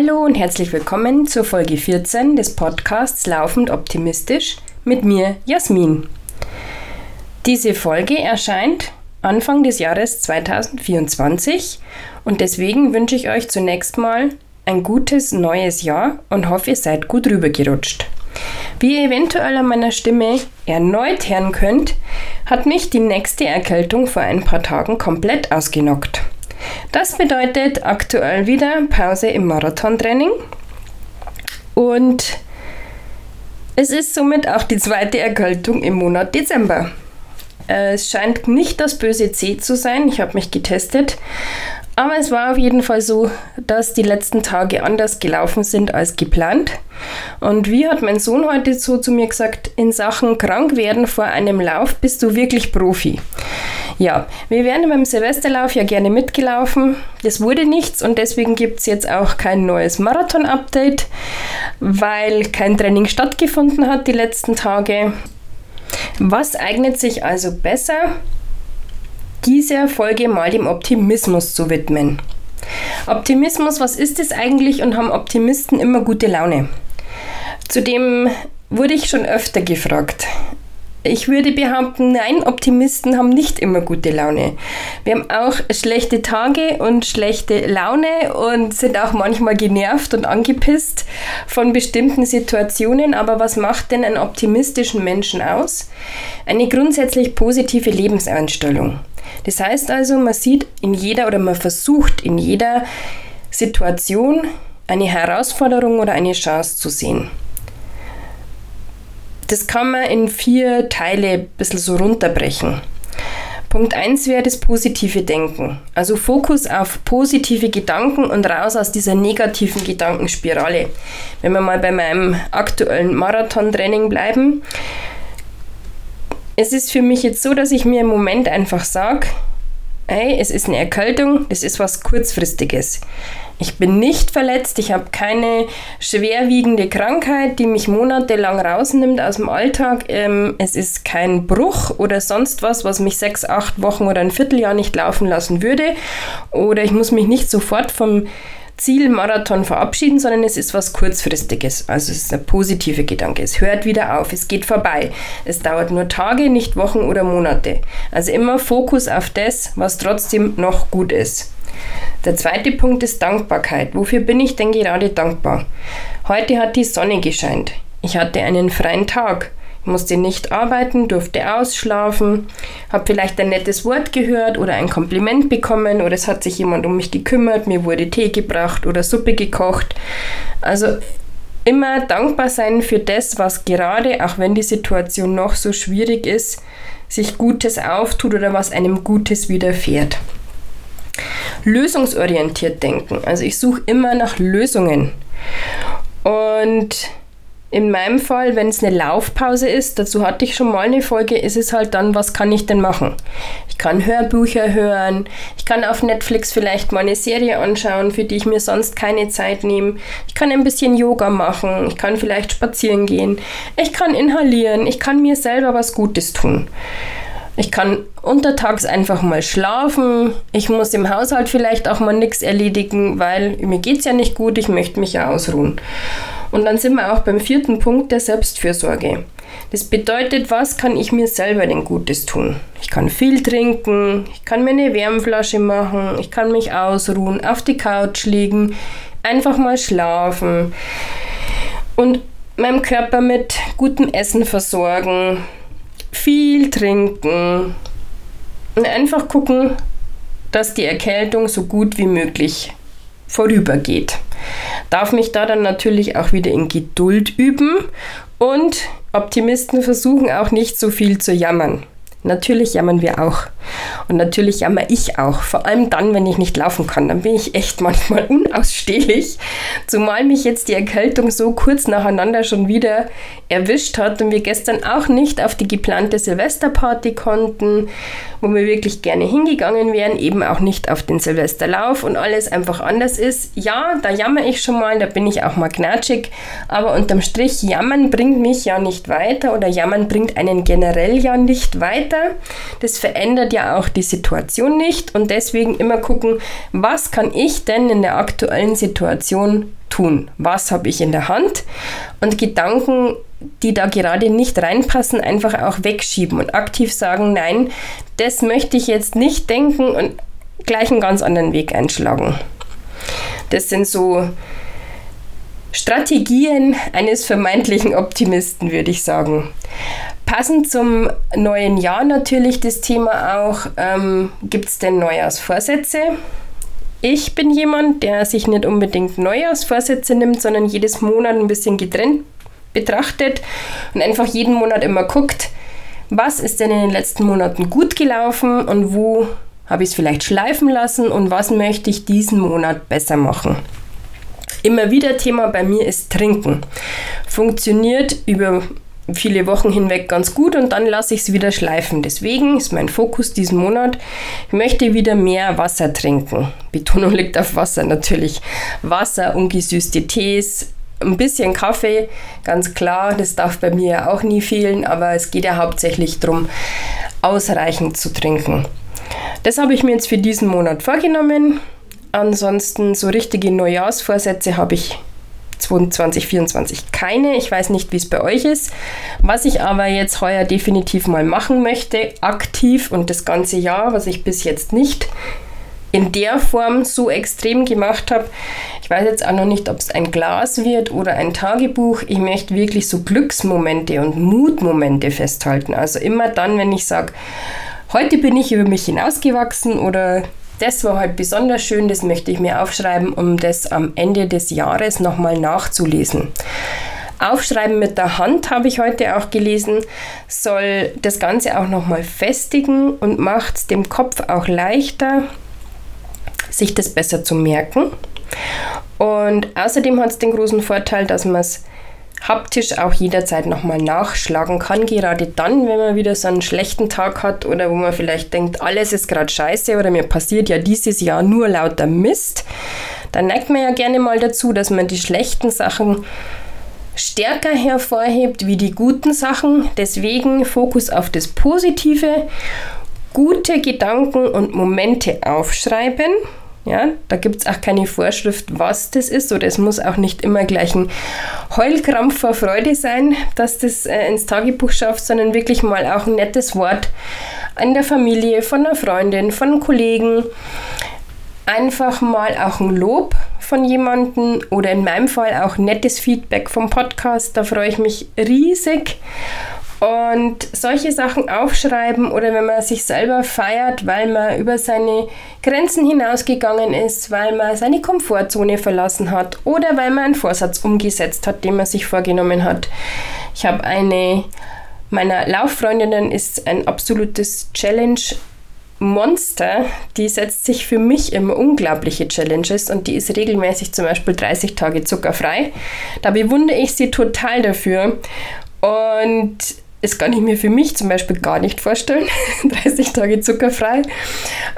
Hallo und herzlich willkommen zur Folge 14 des Podcasts Laufend Optimistisch mit mir, Jasmin. Diese Folge erscheint Anfang des Jahres 2024 und deswegen wünsche ich euch zunächst mal ein gutes neues Jahr und hoffe, ihr seid gut rübergerutscht. Wie ihr eventuell an meiner Stimme erneut hören könnt, hat mich die nächste Erkältung vor ein paar Tagen komplett ausgenockt. Das bedeutet aktuell wieder Pause im Marathontraining und es ist somit auch die zweite Erkältung im Monat Dezember. Es scheint nicht das böse C zu sein. Ich habe mich getestet. Aber es war auf jeden Fall so, dass die letzten Tage anders gelaufen sind als geplant. Und wie hat mein Sohn heute so zu mir gesagt, in Sachen krank werden vor einem Lauf bist du wirklich Profi. Ja, wir wären beim Silvesterlauf ja gerne mitgelaufen. Das wurde nichts und deswegen gibt es jetzt auch kein neues Marathon-Update, weil kein Training stattgefunden hat die letzten Tage. Was eignet sich also besser? Dieser Folge mal dem Optimismus zu widmen. Optimismus, was ist es eigentlich und haben Optimisten immer gute Laune? Zudem wurde ich schon öfter gefragt. Ich würde behaupten, nein, Optimisten haben nicht immer gute Laune. Wir haben auch schlechte Tage und schlechte Laune und sind auch manchmal genervt und angepisst von bestimmten Situationen. Aber was macht denn einen optimistischen Menschen aus? Eine grundsätzlich positive Lebenseinstellung. Das heißt also, man sieht in jeder oder man versucht in jeder Situation eine Herausforderung oder eine Chance zu sehen. Das kann man in vier Teile ein bisschen so runterbrechen. Punkt 1 wäre das positive Denken. Also Fokus auf positive Gedanken und raus aus dieser negativen Gedankenspirale. Wenn wir mal bei meinem aktuellen Marathontraining bleiben, es ist für mich jetzt so, dass ich mir im Moment einfach sage, hey, es ist eine Erkältung, das ist was kurzfristiges. Ich bin nicht verletzt, ich habe keine schwerwiegende Krankheit, die mich monatelang rausnimmt aus dem Alltag. Ähm, es ist kein Bruch oder sonst was, was mich sechs, acht Wochen oder ein Vierteljahr nicht laufen lassen würde. Oder ich muss mich nicht sofort vom Zielmarathon verabschieden, sondern es ist was Kurzfristiges. Also es ist ein positiver Gedanke. Es hört wieder auf, es geht vorbei. Es dauert nur Tage, nicht Wochen oder Monate. Also immer Fokus auf das, was trotzdem noch gut ist. Der zweite Punkt ist Dankbarkeit. Wofür bin ich denn gerade dankbar? Heute hat die Sonne gescheint. Ich hatte einen freien Tag musste nicht arbeiten, durfte ausschlafen, habe vielleicht ein nettes Wort gehört oder ein Kompliment bekommen oder es hat sich jemand um mich gekümmert, mir wurde Tee gebracht oder Suppe gekocht. Also immer dankbar sein für das, was gerade, auch wenn die Situation noch so schwierig ist, sich Gutes auftut oder was einem Gutes widerfährt. Lösungsorientiert denken. Also ich suche immer nach Lösungen. Und in meinem Fall, wenn es eine Laufpause ist, dazu hatte ich schon mal eine Folge, ist es halt dann, was kann ich denn machen? Ich kann Hörbücher hören, ich kann auf Netflix vielleicht mal eine Serie anschauen, für die ich mir sonst keine Zeit nehme. Ich kann ein bisschen Yoga machen, ich kann vielleicht spazieren gehen, ich kann inhalieren, ich kann mir selber was Gutes tun. Ich kann untertags einfach mal schlafen. Ich muss im Haushalt vielleicht auch mal nichts erledigen, weil mir geht es ja nicht gut, ich möchte mich ja ausruhen. Und dann sind wir auch beim vierten Punkt der Selbstfürsorge. Das bedeutet, was kann ich mir selber denn Gutes tun? Ich kann viel trinken, ich kann mir eine Wärmflasche machen, ich kann mich ausruhen, auf die Couch liegen, einfach mal schlafen und meinem Körper mit gutem Essen versorgen, viel trinken und einfach gucken, dass die Erkältung so gut wie möglich vorübergeht. Darf mich da dann natürlich auch wieder in Geduld üben und Optimisten versuchen auch nicht so viel zu jammern. Natürlich jammern wir auch. Und natürlich jammer ich auch. Vor allem dann, wenn ich nicht laufen kann. Dann bin ich echt manchmal unausstehlich. Zumal mich jetzt die Erkältung so kurz nacheinander schon wieder erwischt hat und wir gestern auch nicht auf die geplante Silvesterparty konnten, wo wir wirklich gerne hingegangen wären, eben auch nicht auf den Silvesterlauf und alles einfach anders ist. Ja, da jammer ich schon mal, da bin ich auch mal knatschig, aber unterm Strich, jammern bringt mich ja nicht weiter oder jammern bringt einen generell ja nicht weiter weiter. Das verändert ja auch die Situation nicht und deswegen immer gucken, was kann ich denn in der aktuellen Situation tun? Was habe ich in der Hand? Und Gedanken, die da gerade nicht reinpassen, einfach auch wegschieben und aktiv sagen, nein, das möchte ich jetzt nicht denken und gleich einen ganz anderen Weg einschlagen. Das sind so Strategien eines vermeintlichen Optimisten, würde ich sagen. Passend zum neuen Jahr natürlich das Thema auch, ähm, gibt es denn Neujahrsvorsätze? Ich bin jemand, der sich nicht unbedingt Neujahrsvorsätze nimmt, sondern jedes Monat ein bisschen getrennt betrachtet und einfach jeden Monat immer guckt, was ist denn in den letzten Monaten gut gelaufen und wo habe ich es vielleicht schleifen lassen und was möchte ich diesen Monat besser machen. Immer wieder Thema bei mir ist Trinken. Funktioniert über viele Wochen hinweg ganz gut und dann lasse ich es wieder schleifen. Deswegen ist mein Fokus diesen Monat, ich möchte wieder mehr Wasser trinken. Betonung liegt auf Wasser natürlich. Wasser, ungesüßte Tees, ein bisschen Kaffee, ganz klar, das darf bei mir ja auch nie fehlen, aber es geht ja hauptsächlich darum, ausreichend zu trinken. Das habe ich mir jetzt für diesen Monat vorgenommen. Ansonsten so richtige Neujahrsvorsätze habe ich 2024 keine. Ich weiß nicht, wie es bei euch ist. Was ich aber jetzt heuer definitiv mal machen möchte, aktiv und das ganze Jahr, was ich bis jetzt nicht in der Form so extrem gemacht habe. Ich weiß jetzt auch noch nicht, ob es ein Glas wird oder ein Tagebuch. Ich möchte wirklich so Glücksmomente und Mutmomente festhalten. Also immer dann, wenn ich sage, heute bin ich über mich hinausgewachsen oder das war halt besonders schön, das möchte ich mir aufschreiben, um das am Ende des Jahres nochmal nachzulesen. Aufschreiben mit der Hand habe ich heute auch gelesen, soll das Ganze auch nochmal festigen und macht es dem Kopf auch leichter, sich das besser zu merken. Und außerdem hat es den großen Vorteil, dass man es haptisch auch jederzeit nochmal nachschlagen kann, gerade dann, wenn man wieder so einen schlechten Tag hat oder wo man vielleicht denkt, alles ist gerade scheiße oder mir passiert ja dieses Jahr nur lauter Mist, dann neigt man ja gerne mal dazu, dass man die schlechten Sachen stärker hervorhebt wie die guten Sachen. Deswegen Fokus auf das Positive, gute Gedanken und Momente aufschreiben ja, da gibt es auch keine Vorschrift, was das ist, oder es muss auch nicht immer gleich ein Heulkrampf vor Freude sein, dass das äh, ins Tagebuch schafft, sondern wirklich mal auch ein nettes Wort an der Familie, von einer Freundin, von Kollegen. Einfach mal auch ein Lob von jemandem oder in meinem Fall auch nettes Feedback vom Podcast. Da freue ich mich riesig. Und solche Sachen aufschreiben oder wenn man sich selber feiert, weil man über seine Grenzen hinausgegangen ist, weil man seine Komfortzone verlassen hat oder weil man einen Vorsatz umgesetzt hat, den man sich vorgenommen hat. Ich habe eine meiner Lauffreundinnen ist ein absolutes Challenge Monster, die setzt sich für mich immer unglaubliche Challenges und die ist regelmäßig zum Beispiel 30 Tage zuckerfrei. Da bewundere ich sie total dafür. Und das kann ich mir für mich zum Beispiel gar nicht vorstellen. 30 Tage zuckerfrei.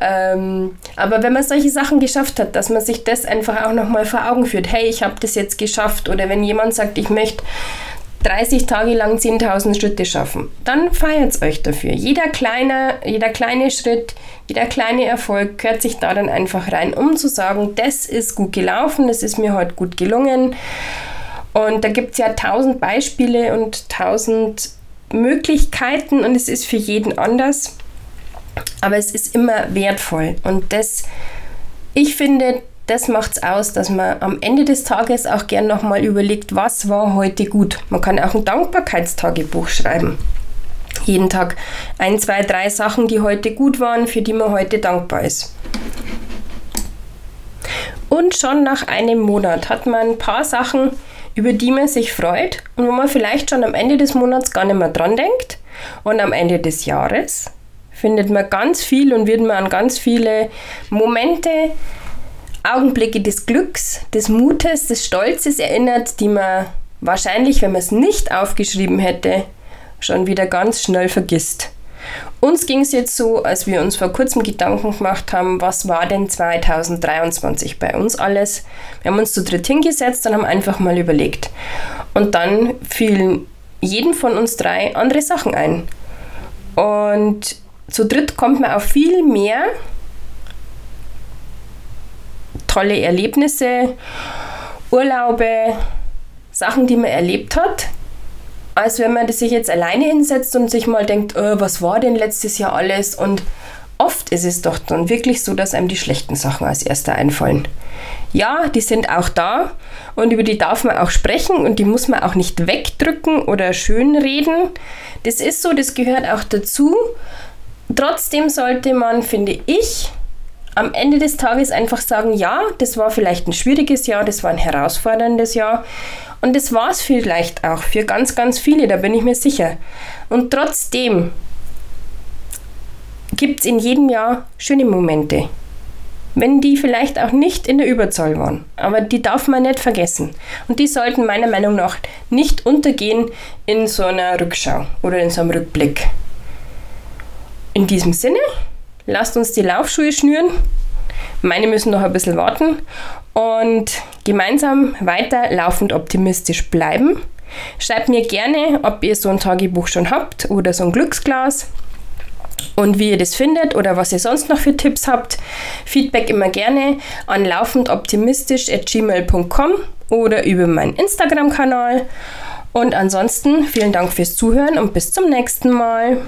Ähm, aber wenn man solche Sachen geschafft hat, dass man sich das einfach auch nochmal vor Augen führt, hey, ich habe das jetzt geschafft. Oder wenn jemand sagt, ich möchte 30 Tage lang 10.000 Schritte schaffen, dann feiert euch dafür. Jeder kleine, jeder kleine Schritt, jeder kleine Erfolg gehört sich da dann einfach rein, um zu sagen, das ist gut gelaufen, das ist mir heute gut gelungen. Und da gibt es ja tausend Beispiele und tausend Möglichkeiten und es ist für jeden anders. Aber es ist immer wertvoll. Und das, ich finde, das macht es aus, dass man am Ende des Tages auch gern nochmal überlegt, was war heute gut. Man kann auch ein Dankbarkeitstagebuch schreiben. Jeden Tag ein, zwei, drei Sachen, die heute gut waren, für die man heute dankbar ist. Und schon nach einem Monat hat man ein paar Sachen, über die man sich freut und wo man vielleicht schon am Ende des Monats gar nicht mehr dran denkt. Und am Ende des Jahres findet man ganz viel und wird man an ganz viele Momente, Augenblicke des Glücks, des Mutes, des Stolzes erinnert, die man wahrscheinlich, wenn man es nicht aufgeschrieben hätte, schon wieder ganz schnell vergisst. Uns ging es jetzt so, als wir uns vor kurzem Gedanken gemacht haben, was war denn 2023 bei uns alles. Wir haben uns zu dritt hingesetzt und haben einfach mal überlegt. Und dann fielen jedem von uns drei andere Sachen ein. Und zu dritt kommt man auf viel mehr tolle Erlebnisse, Urlaube, Sachen, die man erlebt hat, als wenn man sich jetzt alleine hinsetzt und sich mal denkt, oh, was war denn letztes Jahr alles? Und oft ist es doch dann wirklich so, dass einem die schlechten Sachen als erster einfallen. Ja, die sind auch da und über die darf man auch sprechen und die muss man auch nicht wegdrücken oder schönreden. Das ist so, das gehört auch dazu. Trotzdem sollte man, finde ich, am Ende des Tages einfach sagen, ja, das war vielleicht ein schwieriges Jahr, das war ein herausforderndes Jahr und das war es vielleicht auch für ganz, ganz viele, da bin ich mir sicher. Und trotzdem gibt es in jedem Jahr schöne Momente. Wenn die vielleicht auch nicht in der Überzahl waren. Aber die darf man nicht vergessen. Und die sollten meiner Meinung nach nicht untergehen in so einer Rückschau oder in so einem Rückblick. In diesem Sinne, lasst uns die Laufschuhe schnüren. Meine müssen noch ein bisschen warten und gemeinsam weiter laufend optimistisch bleiben. Schreibt mir gerne, ob ihr so ein Tagebuch schon habt oder so ein Glücksglas und wie ihr das findet oder was ihr sonst noch für Tipps habt. Feedback immer gerne an laufendoptimistisch.gmail.com oder über meinen Instagram-Kanal. Und ansonsten vielen Dank fürs Zuhören und bis zum nächsten Mal.